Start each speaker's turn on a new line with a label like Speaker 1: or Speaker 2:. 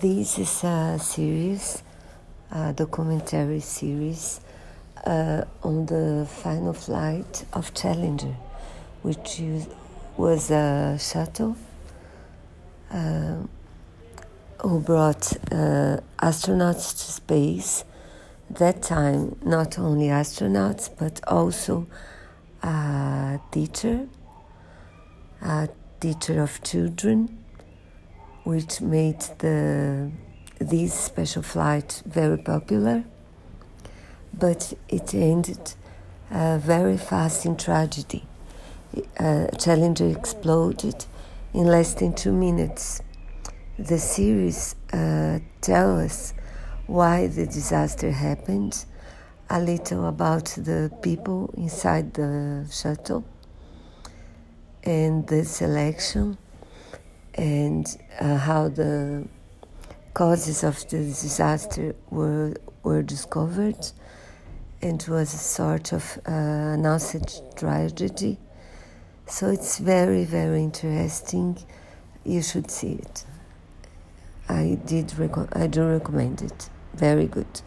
Speaker 1: This is a series, a documentary series uh, on the final flight of Challenger, which was a shuttle uh, who brought uh, astronauts to space. That time, not only astronauts, but also a teacher, a teacher of children which made the this special flight very popular, but it ended uh, very fast in tragedy. Uh, Challenger exploded in less than two minutes. The series uh, tells us why the disaster happened, a little about the people inside the shuttle, and the selection and uh, how the causes of the disaster were were discovered and was a sort of uh, announced tragedy. So it's very very interesting. You should see it. I did. I do recommend it. Very good.